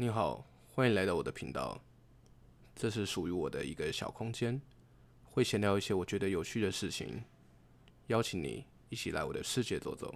你好欢迎来到我的频道。这是属于我的一个小空间会闲聊一些我觉得有趣的事情邀请你一起来我的世界走走。